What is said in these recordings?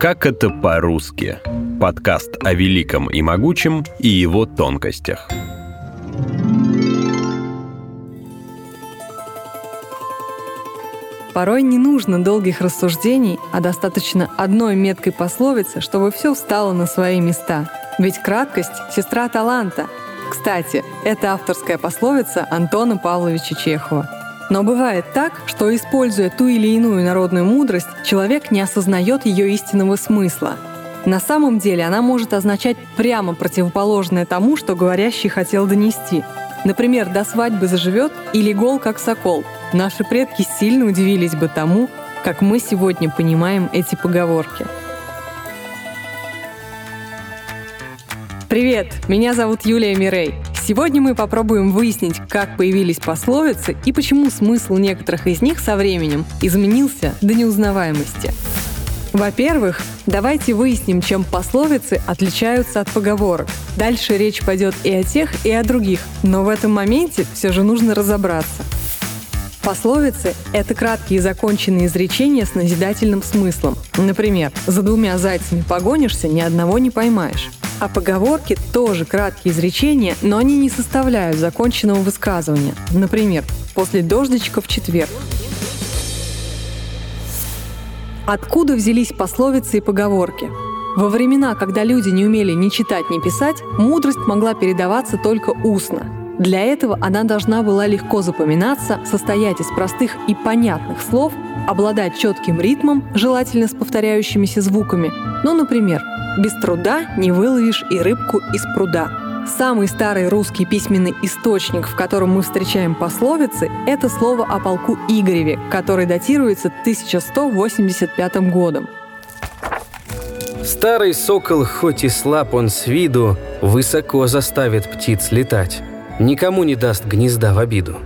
Как это по-русски? Подкаст о великом и могучем и его тонкостях. Порой не нужно долгих рассуждений, а достаточно одной меткой пословицы, чтобы все встало на свои места. Ведь краткость — сестра таланта. Кстати, это авторская пословица Антона Павловича Чехова. Но бывает так, что, используя ту или иную народную мудрость, человек не осознает ее истинного смысла. На самом деле она может означать прямо противоположное тому, что говорящий хотел донести. Например, «до свадьбы заживет» или «гол как сокол», Наши предки сильно удивились бы тому, как мы сегодня понимаем эти поговорки. Привет, меня зовут Юлия Мирей. Сегодня мы попробуем выяснить, как появились пословицы и почему смысл некоторых из них со временем изменился до неузнаваемости. Во-первых, давайте выясним, чем пословицы отличаются от поговорок. Дальше речь пойдет и о тех, и о других, но в этом моменте все же нужно разобраться – Пословицы — это краткие законченные изречения с назидательным смыслом. Например, «За двумя зайцами погонишься, ни одного не поймаешь». А поговорки тоже краткие изречения, но они не составляют законченного высказывания. Например, «После дождичка в четверг». Откуда взялись пословицы и поговорки? Во времена, когда люди не умели ни читать, ни писать, мудрость могла передаваться только устно. Для этого она должна была легко запоминаться, состоять из простых и понятных слов, обладать четким ритмом, желательно с повторяющимися звуками. Ну, например, «без труда не выловишь и рыбку из пруда». Самый старый русский письменный источник, в котором мы встречаем пословицы, это слово о полку Игореве, который датируется 1185 годом. Старый сокол, хоть и слаб он с виду, высоко заставит птиц летать никому не даст гнезда в обиду.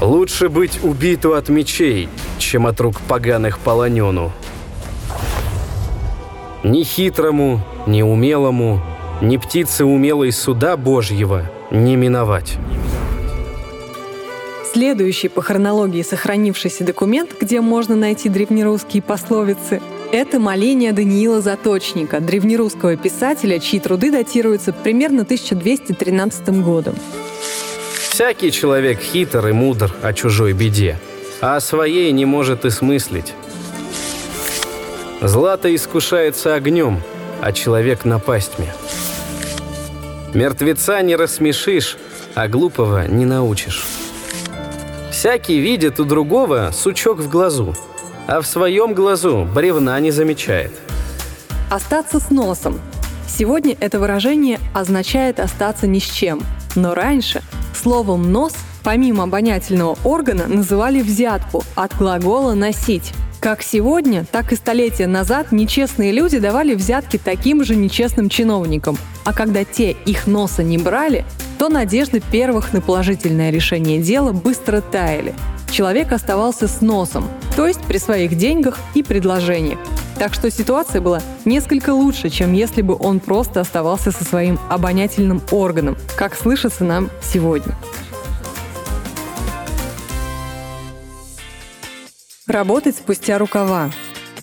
Лучше быть убиту от мечей, чем от рук поганых полонену. Ни хитрому, ни умелому, ни птице умелой суда Божьего не миновать. Следующий по хронологии сохранившийся документ, где можно найти древнерусские пословицы, это моление Даниила Заточника, древнерусского писателя, чьи труды датируются примерно 1213 годом. Всякий человек хитр и мудр о чужой беде, а о своей не может и смыслить. Злато искушается огнем, а человек напастьме. Мертвеца не рассмешишь, а глупого не научишь. Всякий видит у другого сучок в глазу – а в своем глазу бревна не замечает. Остаться с носом. Сегодня это выражение означает остаться ни с чем. Но раньше словом «нос» помимо обонятельного органа называли взятку от глагола «носить». Как сегодня, так и столетия назад нечестные люди давали взятки таким же нечестным чиновникам. А когда те их носа не брали, то надежды первых на положительное решение дела быстро таяли. Человек оставался с носом, то есть при своих деньгах и предложениях. Так что ситуация была несколько лучше, чем если бы он просто оставался со своим обонятельным органом, как слышится нам сегодня. Работать спустя рукава.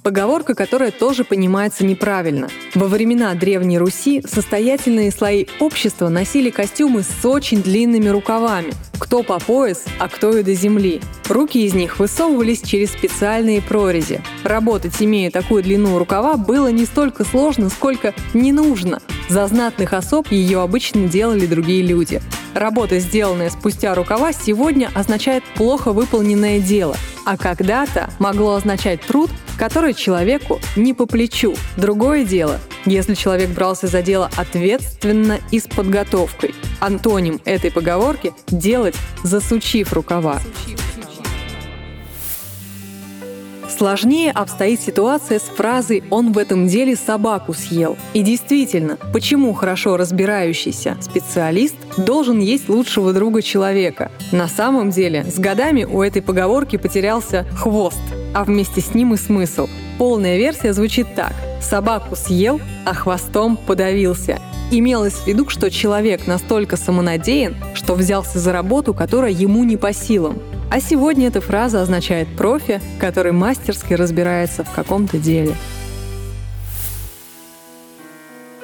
Поговорка, которая тоже понимается неправильно. Во времена Древней Руси состоятельные слои общества носили костюмы с очень длинными рукавами. Кто по пояс, а кто и до земли. Руки из них высовывались через специальные прорези. Работать, имея такую длину рукава, было не столько сложно, сколько не нужно. За знатных особ ее обычно делали другие люди. Работа, сделанная спустя рукава, сегодня означает плохо выполненное дело, а когда-то могло означать труд, который человеку не по плечу. Другое дело, если человек брался за дело ответственно и с подготовкой. Антоним этой поговорки – делать, засучив рукава. Сложнее обстоит ситуация с фразой «он в этом деле собаку съел». И действительно, почему хорошо разбирающийся специалист должен есть лучшего друга человека? На самом деле, с годами у этой поговорки потерялся хвост, а вместе с ним и смысл. Полная версия звучит так. Собаку съел, а хвостом подавился. Имелось в виду, что человек настолько самонадеян, что взялся за работу, которая ему не по силам. А сегодня эта фраза означает профи, который мастерски разбирается в каком-то деле.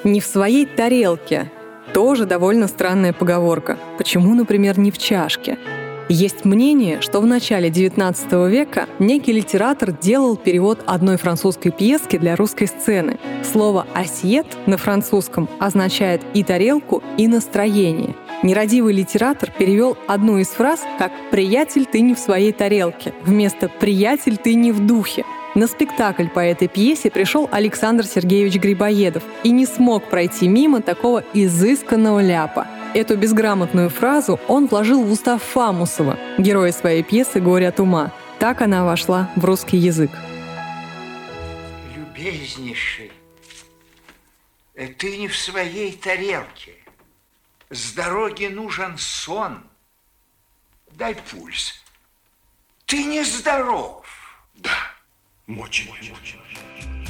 Не в своей тарелке. Тоже довольно странная поговорка. Почему, например, не в чашке? Есть мнение, что в начале XIX века некий литератор делал перевод одной французской пьески для русской сцены. Слово «асьет» на французском означает и тарелку, и настроение – Нерадивый литератор перевел одну из фраз как «приятель, ты не в своей тарелке» вместо «приятель, ты не в духе». На спектакль по этой пьесе пришел Александр Сергеевич Грибоедов и не смог пройти мимо такого изысканного ляпа – Эту безграмотную фразу он вложил в уста Фамусова, героя своей пьесы «Горе от ума». Так она вошла в русский язык. Любезнейший, э, ты не в своей тарелке. С дороги нужен сон. Дай пульс. Ты не здоров. Да, очень, очень.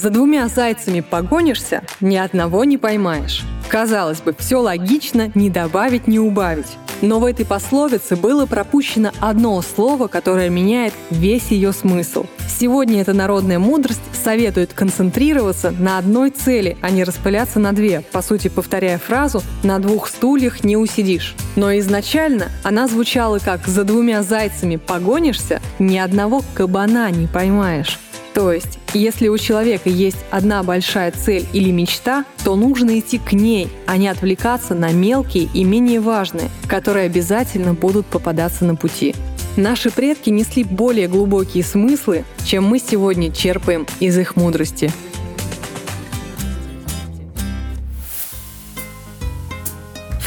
За двумя зайцами погонишься, ни одного не поймаешь. Казалось бы, все логично, не добавить, не убавить. Но в этой пословице было пропущено одно слово, которое меняет весь ее смысл. Сегодня эта народная мудрость советует концентрироваться на одной цели, а не распыляться на две, по сути повторяя фразу «на двух стульях не усидишь». Но изначально она звучала как «за двумя зайцами погонишься, ни одного кабана не поймаешь». То есть, если у человека есть одна большая цель или мечта, то нужно идти к ней, а не отвлекаться на мелкие и менее важные, которые обязательно будут попадаться на пути. Наши предки несли более глубокие смыслы, чем мы сегодня черпаем из их мудрости.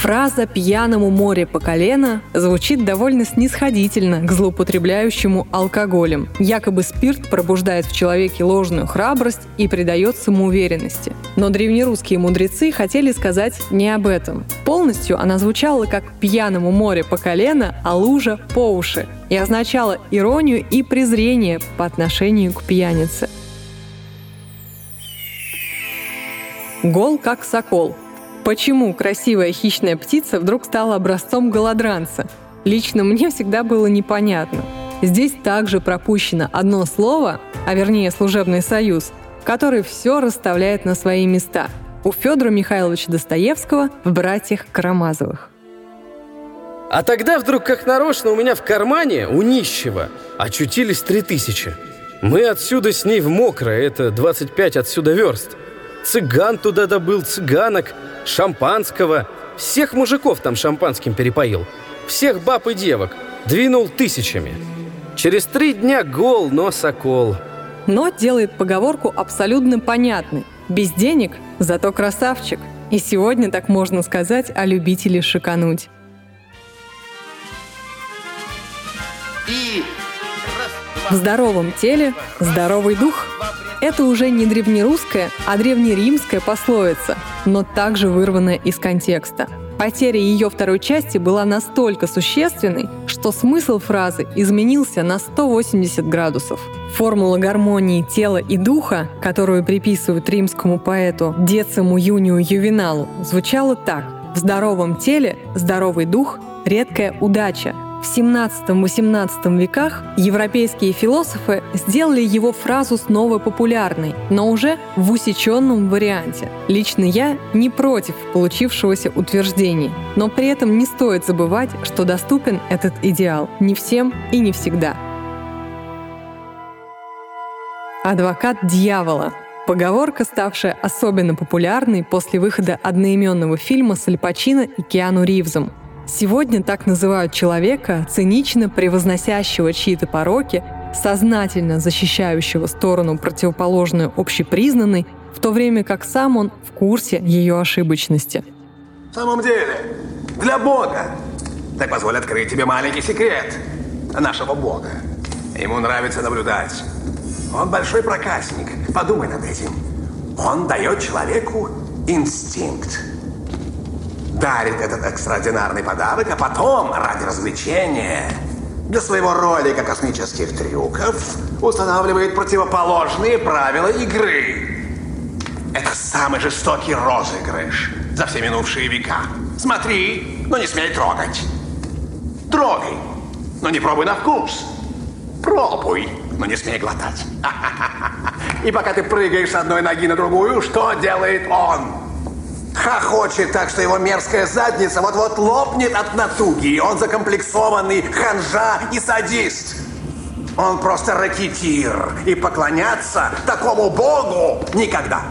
Фраза «пьяному море по колено» звучит довольно снисходительно к злоупотребляющему алкоголем. Якобы спирт пробуждает в человеке ложную храбрость и придает самоуверенности. Но древнерусские мудрецы хотели сказать не об этом. Полностью она звучала как «пьяному море по колено, а лужа по уши» и означала иронию и презрение по отношению к пьянице. Гол как сокол – Почему красивая хищная птица вдруг стала образцом голодранца? Лично мне всегда было непонятно. Здесь также пропущено одно слово, а вернее служебный союз, который все расставляет на свои места. У Федора Михайловича Достоевского в «Братьях Карамазовых». А тогда вдруг, как нарочно, у меня в кармане, у нищего, очутились три тысячи. Мы отсюда с ней в мокрое, это 25 отсюда верст. Цыган туда добыл, цыганок, шампанского. Всех мужиков там шампанским перепоил. Всех баб и девок. Двинул тысячами. Через три дня гол, но сокол. Но делает поговорку абсолютно понятной. Без денег, зато красавчик. И сегодня так можно сказать о любителе шикануть. И в здоровом теле здоровый дух. Это уже не древнерусская, а древнеримская пословица, но также вырванная из контекста. Потеря ее второй части была настолько существенной, что смысл фразы изменился на 180 градусов. Формула гармонии тела и духа, которую приписывают римскому поэту Дециму Юнию Ювеналу, звучала так. В здоровом теле здоровый дух – редкая удача, в 17-18 веках европейские философы сделали его фразу снова популярной, но уже в усеченном варианте. Лично я не против получившегося утверждений, но при этом не стоит забывать, что доступен этот идеал не всем и не всегда. Адвокат дьявола Поговорка, ставшая особенно популярной после выхода одноименного фильма с Аль Пачино и Киану Ривзом – Сегодня так называют человека, цинично превозносящего чьи-то пороки, сознательно защищающего сторону противоположную общепризнанной, в то время как сам он в курсе ее ошибочности. В самом деле, для Бога. Так позволь открыть тебе маленький секрет нашего Бога. Ему нравится наблюдать. Он большой проказник. Подумай над этим. Он дает человеку инстинкт дарит этот экстраординарный подарок, а потом, ради развлечения, для своего ролика космических трюков, устанавливает противоположные правила игры. Это самый жестокий розыгрыш за все минувшие века. Смотри, но не смей трогать. Трогай, но не пробуй на вкус. Пробуй, но не смей глотать. И пока ты прыгаешь с одной ноги на другую, что делает он? Хохочет так, что его мерзкая задница вот-вот лопнет от натуги. Он закомплексованный ханжа и садист. Он просто ракетир. И поклоняться такому богу никогда.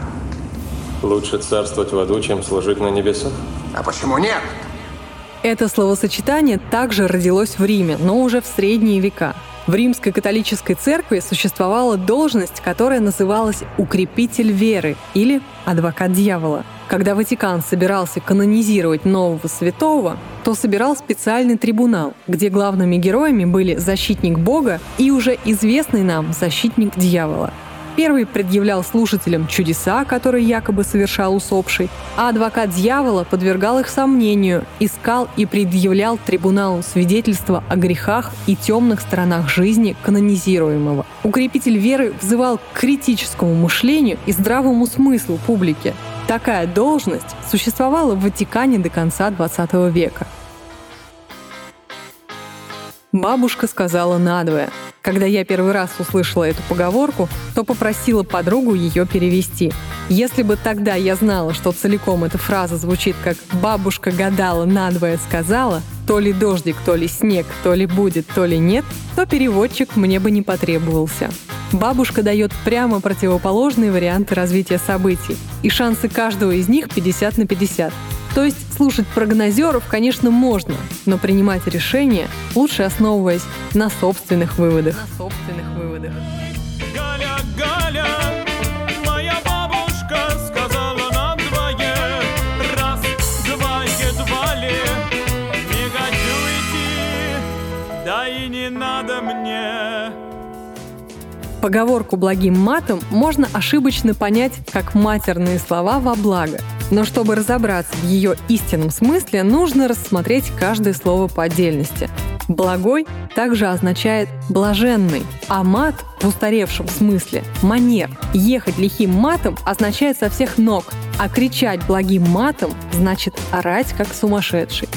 Лучше царствовать в аду, чем служить на небесах? А почему нет? Это словосочетание также родилось в Риме, но уже в средние века. В римской католической церкви существовала должность, которая называлась «укрепитель веры» или «адвокат дьявола». Когда Ватикан собирался канонизировать нового святого, то собирал специальный трибунал, где главными героями были защитник Бога и уже известный нам защитник дьявола – Первый предъявлял слушателям чудеса, которые якобы совершал усопший, а адвокат дьявола подвергал их сомнению, искал и предъявлял трибуналу свидетельства о грехах и темных сторонах жизни канонизируемого. Укрепитель веры взывал к критическому мышлению и здравому смыслу публики. Такая должность существовала в Ватикане до конца XX века. Бабушка сказала надвое – когда я первый раз услышала эту поговорку, то попросила подругу ее перевести. Если бы тогда я знала, что целиком эта фраза звучит как «бабушка гадала, надвое сказала», то ли дождик, то ли снег, то ли будет, то ли нет, то переводчик мне бы не потребовался. Бабушка дает прямо противоположные варианты развития событий, и шансы каждого из них 50 на 50. То есть слушать прогнозеров, конечно, можно, но принимать решения лучше основываясь на собственных выводах. На собственных выводах. Галя, Галя, моя бабушка сказала нам двое, раз, два, едва ли, не хочу идти, да и не надо мне. Поговорку благим матом можно ошибочно понять как матерные слова во благо – но чтобы разобраться в ее истинном смысле, нужно рассмотреть каждое слово по отдельности. Благой также означает блаженный, а мат в устаревшем смысле – манер. Ехать лихим матом означает со всех ног, а кричать благим матом значит орать как сумасшедший.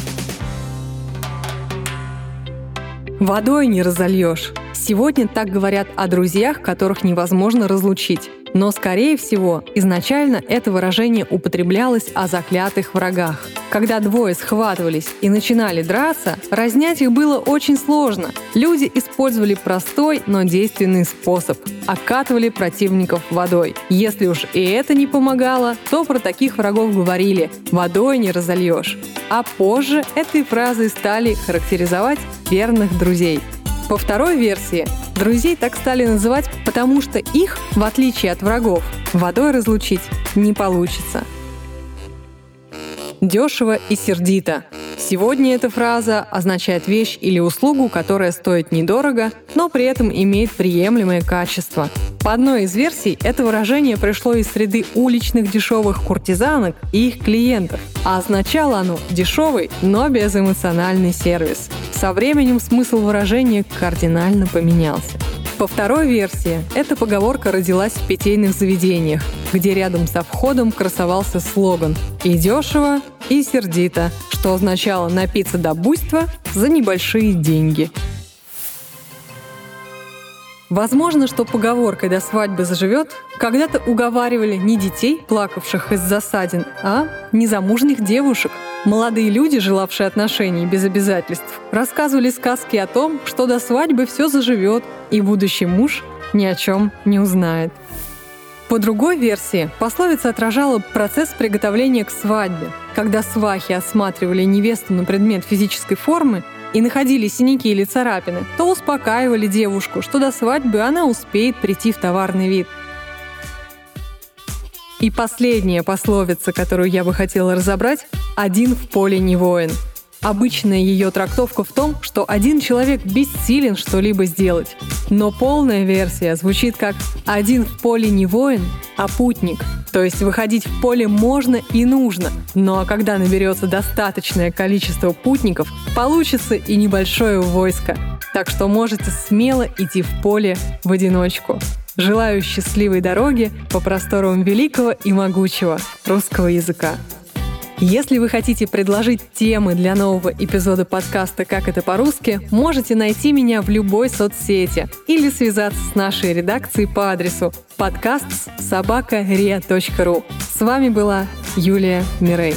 Водой не разольешь. Сегодня так говорят о друзьях, которых невозможно разлучить. Но, скорее всего, изначально это выражение употреблялось о заклятых врагах. Когда двое схватывались и начинали драться, разнять их было очень сложно. Люди использовали простой, но действенный способ – окатывали противников водой. Если уж и это не помогало, то про таких врагов говорили «водой не разольешь». А позже этой фразой стали характеризовать верных друзей – по второй версии, друзей так стали называть, потому что их, в отличие от врагов, водой разлучить не получится. Дешево и сердито. Сегодня эта фраза означает вещь или услугу, которая стоит недорого, но при этом имеет приемлемое качество – по одной из версий, это выражение пришло из среды уличных дешевых куртизанок и их клиентов, а означало оно дешевый, но безэмоциональный сервис. Со временем смысл выражения кардинально поменялся. По второй версии, эта поговорка родилась в питейных заведениях, где рядом со входом красовался слоган «И дешево, и сердито», что означало напиться до буйства за небольшие деньги – Возможно, что поговоркой «до свадьбы заживет» когда-то уговаривали не детей, плакавших из засадин, а незамужних девушек. Молодые люди, желавшие отношений без обязательств, рассказывали сказки о том, что до свадьбы все заживет, и будущий муж ни о чем не узнает. По другой версии, пословица отражала процесс приготовления к свадьбе, когда свахи осматривали невесту на предмет физической формы и находили синяки или царапины, то успокаивали девушку, что до свадьбы она успеет прийти в товарный вид. И последняя пословица, которую я бы хотела разобрать – «один в поле не воин». Обычная ее трактовка в том, что один человек бессилен что-либо сделать. Но полная версия звучит как «один в поле не воин, а путник». То есть выходить в поле можно и нужно. Ну а когда наберется достаточное количество путников, получится и небольшое войско. Так что можете смело идти в поле в одиночку. Желаю счастливой дороги по просторам великого и могучего русского языка. Если вы хотите предложить темы для нового эпизода подкаста «Как это по-русски», можете найти меня в любой соцсети или связаться с нашей редакцией по адресу подкаст собака.ria.ru. С вами была Юлия Мирей.